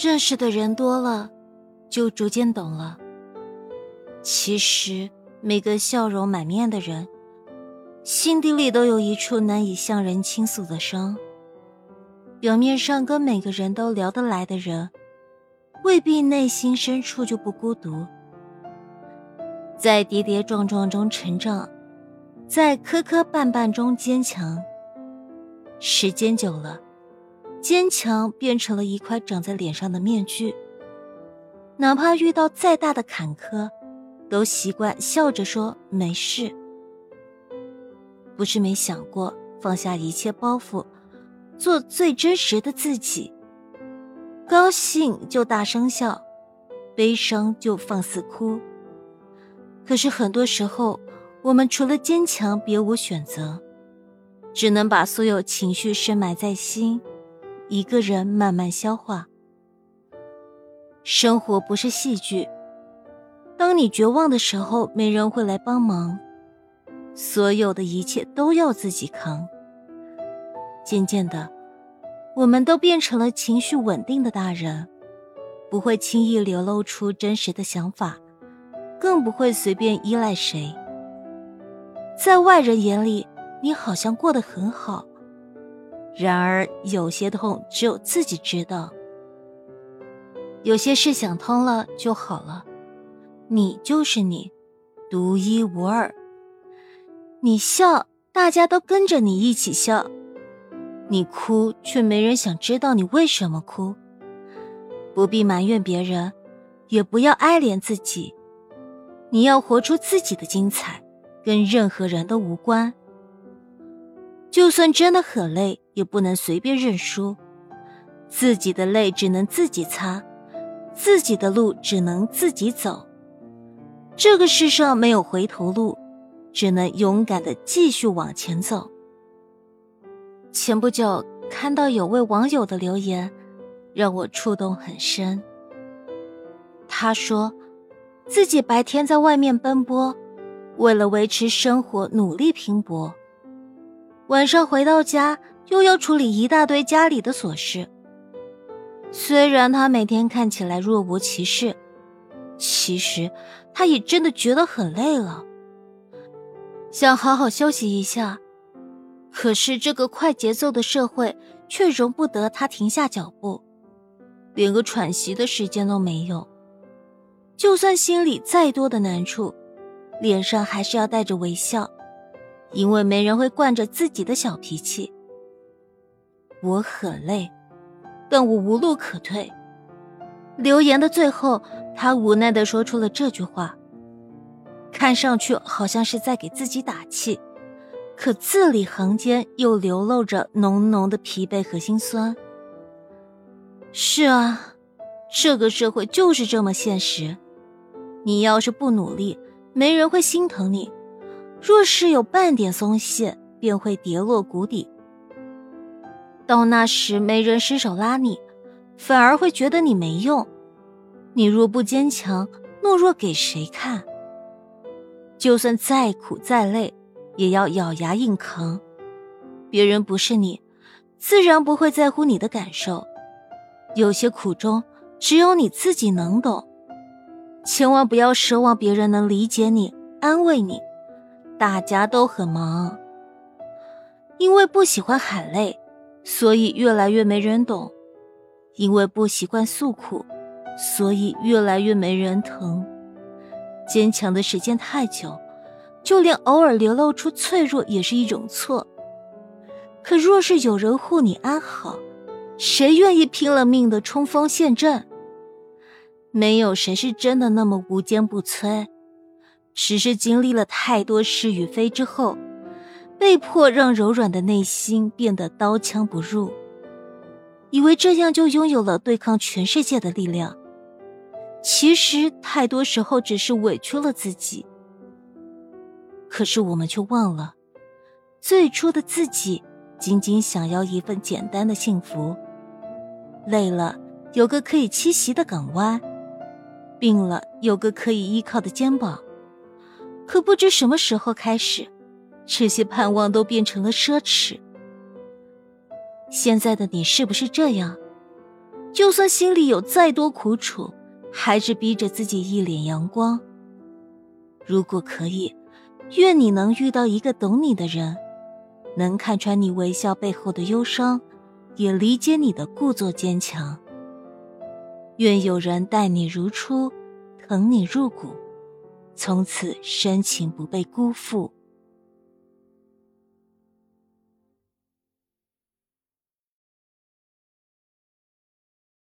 认识的人多了，就逐渐懂了。其实每个笑容满面的人，心底里都有一处难以向人倾诉的伤。表面上跟每个人都聊得来的人，未必内心深处就不孤独。在跌跌撞撞中成长，在磕磕绊绊中坚强。时间久了，坚强变成了一块长在脸上的面具。哪怕遇到再大的坎坷，都习惯笑着说没事。不是没想过放下一切包袱。做最真实的自己。高兴就大声笑，悲伤就放肆哭。可是很多时候，我们除了坚强，别无选择，只能把所有情绪深埋在心，一个人慢慢消化。生活不是戏剧，当你绝望的时候，没人会来帮忙，所有的一切都要自己扛。渐渐的，我们都变成了情绪稳定的大人，不会轻易流露出真实的想法，更不会随便依赖谁。在外人眼里，你好像过得很好，然而有些痛只有自己知道。有些事想通了就好了，你就是你，独一无二。你笑，大家都跟着你一起笑。你哭，却没人想知道你为什么哭。不必埋怨别人，也不要哀怜自己。你要活出自己的精彩，跟任何人都无关。就算真的很累，也不能随便认输。自己的泪只能自己擦，自己的路只能自己走。这个世上没有回头路，只能勇敢的继续往前走。前不久看到有位网友的留言，让我触动很深。他说，自己白天在外面奔波，为了维持生活努力拼搏，晚上回到家又要处理一大堆家里的琐事。虽然他每天看起来若无其事，其实他也真的觉得很累了，想好好休息一下。可是这个快节奏的社会却容不得他停下脚步，连个喘息的时间都没有。就算心里再多的难处，脸上还是要带着微笑，因为没人会惯着自己的小脾气。我很累，但我无路可退。留言的最后，他无奈的说出了这句话，看上去好像是在给自己打气。可字里行间又流露着浓浓的疲惫和心酸。是啊，这个社会就是这么现实。你要是不努力，没人会心疼你；若是有半点松懈，便会跌落谷底。到那时，没人伸手拉你，反而会觉得你没用。你若不坚强，懦弱给谁看？就算再苦再累。也要咬牙硬扛，别人不是你，自然不会在乎你的感受。有些苦衷，只有你自己能懂。千万不要奢望别人能理解你、安慰你。大家都很忙，因为不喜欢喊累，所以越来越没人懂；因为不习惯诉苦，所以越来越没人疼。坚强的时间太久。就连偶尔流露出脆弱也是一种错。可若是有人护你安好，谁愿意拼了命的冲锋陷阵？没有谁是真的那么无坚不摧，只是经历了太多是与非之后，被迫让柔软的内心变得刀枪不入，以为这样就拥有了对抗全世界的力量。其实太多时候只是委屈了自己。可是我们却忘了，最初的自己仅仅想要一份简单的幸福。累了有个可以栖息的港湾，病了有个可以依靠的肩膀。可不知什么时候开始，这些盼望都变成了奢侈。现在的你是不是这样？就算心里有再多苦楚，还是逼着自己一脸阳光。如果可以，愿你能遇到一个懂你的人，能看穿你微笑背后的忧伤，也理解你的故作坚强。愿有人待你如初，疼你入骨，从此深情不被辜负。